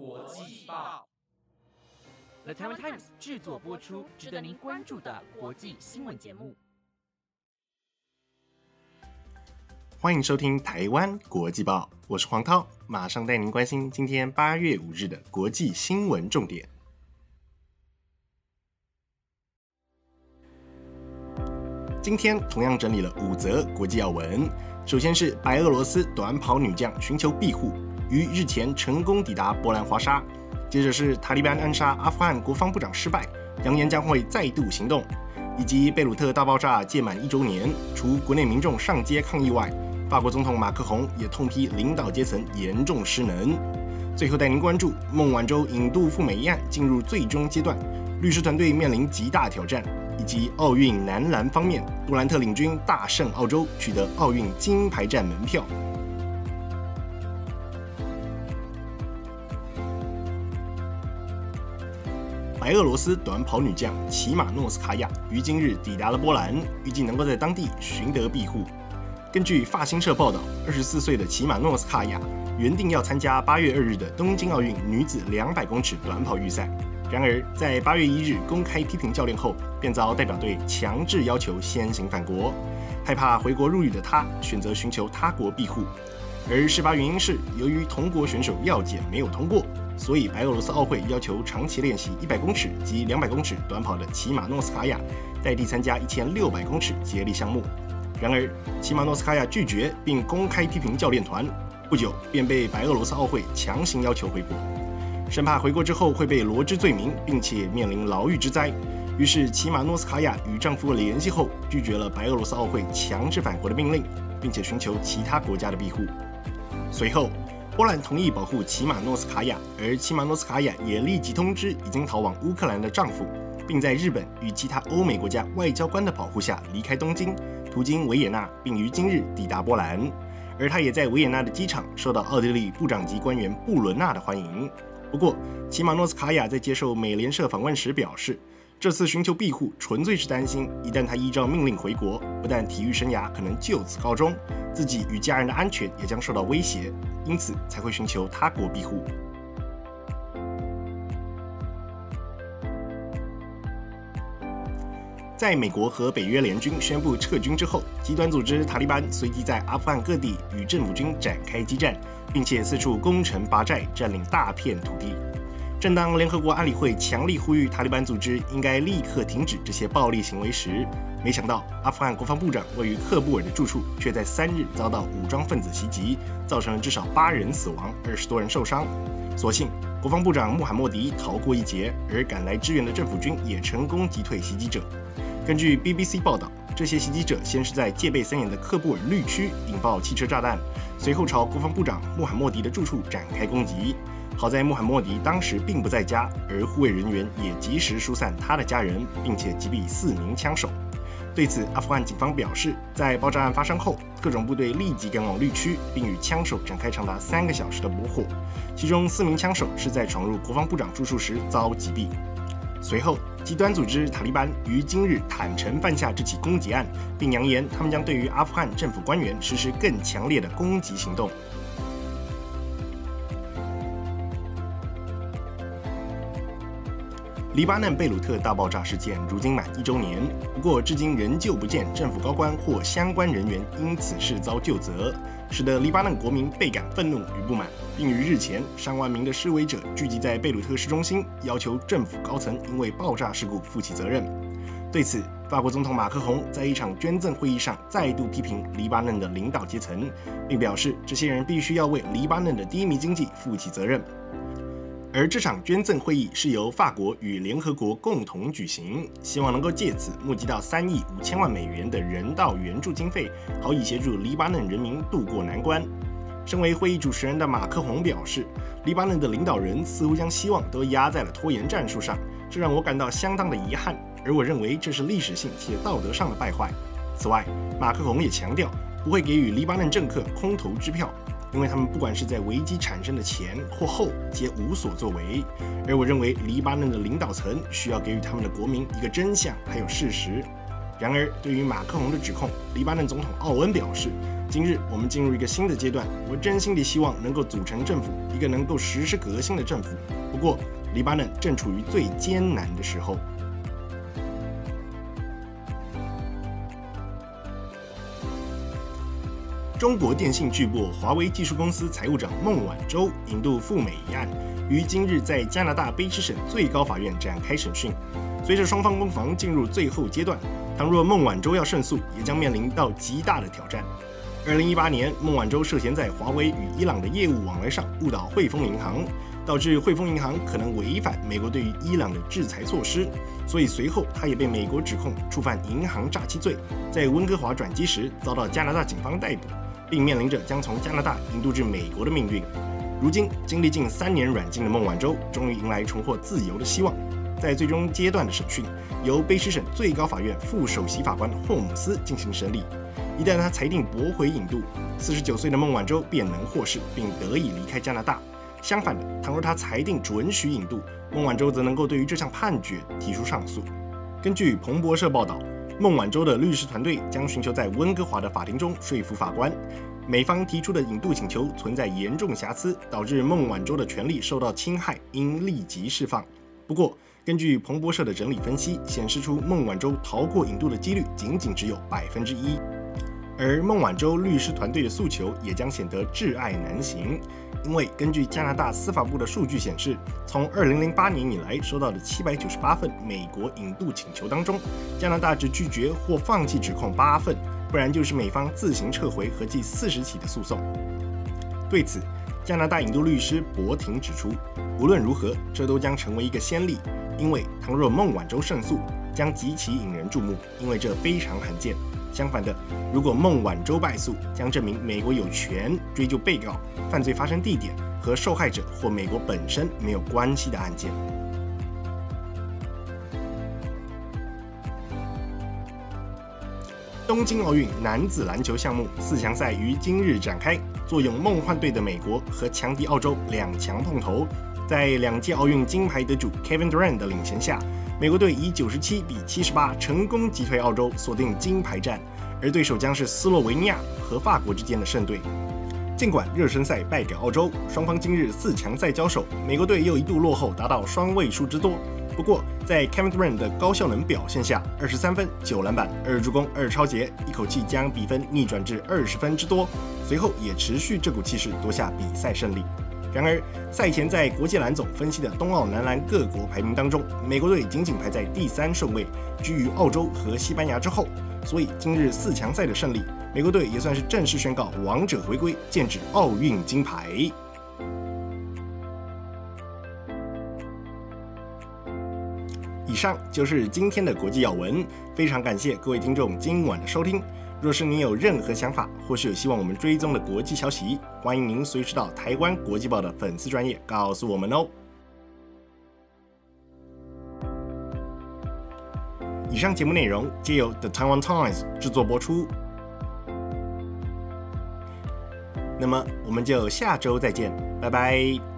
国际报，The Taiwan Times 制作播出，值得您关注的国际新闻节目。欢迎收听《台湾国际报》，我是黄涛，马上带您关心今天八月五日的国际新闻重点。今天同样整理了五则国际要闻，首先是白俄罗斯短跑女将寻求庇护，于日前成功抵达波兰华沙。接着是塔利班暗杀阿富汗国防部长失败，扬言将会再度行动，以及贝鲁特大爆炸届满一周年，除国内民众上街抗议外。法国总统马克宏也痛批领导阶层严重失能。最后带您关注孟晚舟引渡赴美一案进入最终阶段，律师团队面临极大挑战，以及奥运男篮方面，杜兰特领军大胜澳洲，取得奥运金牌战门票。白俄罗斯短跑女将齐马诺斯卡娅于今日抵达了波兰，预计能够在当地寻得庇护。根据法新社报道，二十四岁的齐马诺斯卡娅原定要参加八月二日的东京奥运女子两百公尺短跑预赛，然而在八月一日公开批评教练后，便遭代表队强制要求先行返国。害怕回国入狱的她，选择寻求他国庇护。而事发原因是，由于同国选手药检没有通过，所以白俄罗斯奥会要求长期练习一百公尺及两百公尺短跑的齐马诺斯卡娅代替参加一千六百公尺接力项目。然而，齐马诺斯卡娅拒绝，并公开批评教练团。不久，便被白俄罗斯奥会强行要求回国，生怕回国之后会被罗织罪名，并且面临牢狱之灾。于是，齐马诺斯卡娅与丈夫联系后，拒绝了白俄罗斯奥会强制返国的命令，并且寻求其他国家的庇护。随后，波兰同意保护齐马诺斯卡娅，而齐马诺斯卡娅也立即通知已经逃往乌克兰的丈夫，并在日本与其他欧美国家外交官的保护下离开东京。途经维也纳，并于今日抵达波兰，而他也在维也纳的机场受到奥地利部长级官员布伦纳的欢迎。不过，齐马诺斯卡娅在接受美联社访问时表示，这次寻求庇护纯粹是担心，一旦他依照命令回国，不但体育生涯可能就此告终，自己与家人的安全也将受到威胁，因此才会寻求他国庇护。在美国和北约联军宣布撤军之后，极端组织塔利班随即在阿富汗各地与政府军展开激战，并且四处攻城拔寨，占领大片土地。正当联合国安理会强力呼吁塔利班组织应该立刻停止这些暴力行为时，没想到阿富汗国防部长位于喀布尔的住处却在三日遭到武装分子袭击，造成了至少八人死亡，二十多人受伤。所幸国防部长穆罕默迪逃过一劫，而赶来支援的政府军也成功击退袭击者。根据 BBC 报道，这些袭击者先是在戒备森严的喀布尔绿区引爆汽车炸弹，随后朝国防部长穆罕默迪的住处展开攻击。好在穆罕默迪当时并不在家，而护卫人员也及时疏散他的家人，并且击毙四名枪手。对此，阿富汗警方表示，在爆炸案发生后，各种部队立即赶往绿区，并与枪手展开长达三个小时的搏火。其中四名枪手是在闯入国防部长住处时遭击毙。随后。极端组织塔利班于今日坦诚犯下这起攻击案，并扬言他们将对于阿富汗政府官员实施更强烈的攻击行动。黎巴嫩贝鲁特大爆炸事件如今满一周年，不过至今仍旧不见政府高官或相关人员因此事遭就责。使得黎巴嫩国民倍感愤怒与不满，并于日前上万名的示威者聚集在贝鲁特市中心，要求政府高层因为爆炸事故负起责任。对此，法国总统马克宏在一场捐赠会议上再度批评黎巴嫩的领导阶层，并表示这些人必须要为黎巴嫩的低迷经济负起责任。而这场捐赠会议是由法国与联合国共同举行，希望能够借此募集到三亿五千万美元的人道援助经费，好以协助黎巴嫩人民渡过难关。身为会议主持人的马克宏表示，黎巴嫩的领导人似乎将希望都压在了拖延战术上，这让我感到相当的遗憾。而我认为这是历史性且道德上的败坏。此外，马克宏也强调不会给予黎巴嫩政客空头支票。因为他们不管是在危机产生的前或后，皆无所作为。而我认为，黎巴嫩的领导层需要给予他们的国民一个真相，还有事实。然而，对于马克龙的指控，黎巴嫩总统奥恩表示：“今日我们进入一个新的阶段，我真心地希望能够组成政府，一个能够实施革新的政府。不过，黎巴嫩正处于最艰难的时候。”中国电信巨擘华为技术公司财务长孟晚舟引渡赴美一案，于今日在加拿大卑诗省最高法院展开审讯。随着双方攻防进入最后阶段，倘若孟晚舟要胜诉，也将面临到极大的挑战。二零一八年，孟晚舟涉嫌在华为与伊朗的业务往来上误导汇丰银行，导致汇丰银行可能违反美国对于伊朗的制裁措施，所以随后他也被美国指控触犯银行诈欺罪，在温哥华转机时遭到加拿大警方逮捕。并面临着将从加拿大引渡至美国的命运。如今，经历近三年软禁的孟晚舟，终于迎来重获自由的希望。在最终阶段的审讯，由卑诗省最高法院副首席法官霍姆斯进行审理。一旦他裁定驳回引渡，四十九岁的孟晚舟便能获释，并得以离开加拿大。相反的，倘若他裁定准许引渡，孟晚舟则能够对于这项判决提出上诉。根据彭博社报道。孟晚舟的律师团队将寻求在温哥华的法庭中说服法官，美方提出的引渡请求存在严重瑕疵，导致孟晚舟的权利受到侵害，应立即释放。不过，根据彭博社的整理分析显示出，孟晚舟逃过引渡的几率仅仅只有百分之一。而孟晚舟律师团队的诉求也将显得挚爱难行，因为根据加拿大司法部的数据显示，从2008年以来收到的798份美国引渡请求当中，加拿大只拒绝或放弃指控八份，不然就是美方自行撤回合计四十起的诉讼。对此，加拿大引渡律师博廷指出，无论如何，这都将成为一个先例，因为倘若孟晚舟胜诉，将极其引人注目，因为这非常罕见。相反的，如果孟晚舟败诉，将证明美国有权追究被告犯罪发生地点和受害者或美国本身没有关系的案件。东京奥运男子篮球项目四强赛于今日展开，坐拥梦幻队的美国和强敌澳洲两强碰头，在两届奥运金牌得主 Kevin Durant 的领衔下。美国队以九十七比七十八成功击退澳洲，锁定金牌战，而对手将是斯洛维尼亚和法国之间的胜队。尽管热身赛败给澳洲，双方今日四强赛交手，美国队又一度落后达到双位数之多。不过，在 Kevin Durant 的高效能表现下，二十三分、九篮板、二助攻、二超节，一口气将比分逆转至二十分之多。随后也持续这股气势夺下比赛胜利。然而，赛前在国际篮总分析的冬奥男篮各国排名当中，美国队仅仅排在第三顺位，居于澳洲和西班牙之后。所以今日四强赛的胜利，美国队也算是正式宣告王者回归，剑指奥运金牌。以上就是今天的国际要闻，非常感谢各位听众今晚的收听。若是您有任何想法，或是有希望我们追踪的国际消息，欢迎您随时到台湾国际报的粉丝专业告诉我们哦。以上节目内容皆由 The Taiwan Times 制作播出。那么我们就下周再见，拜拜。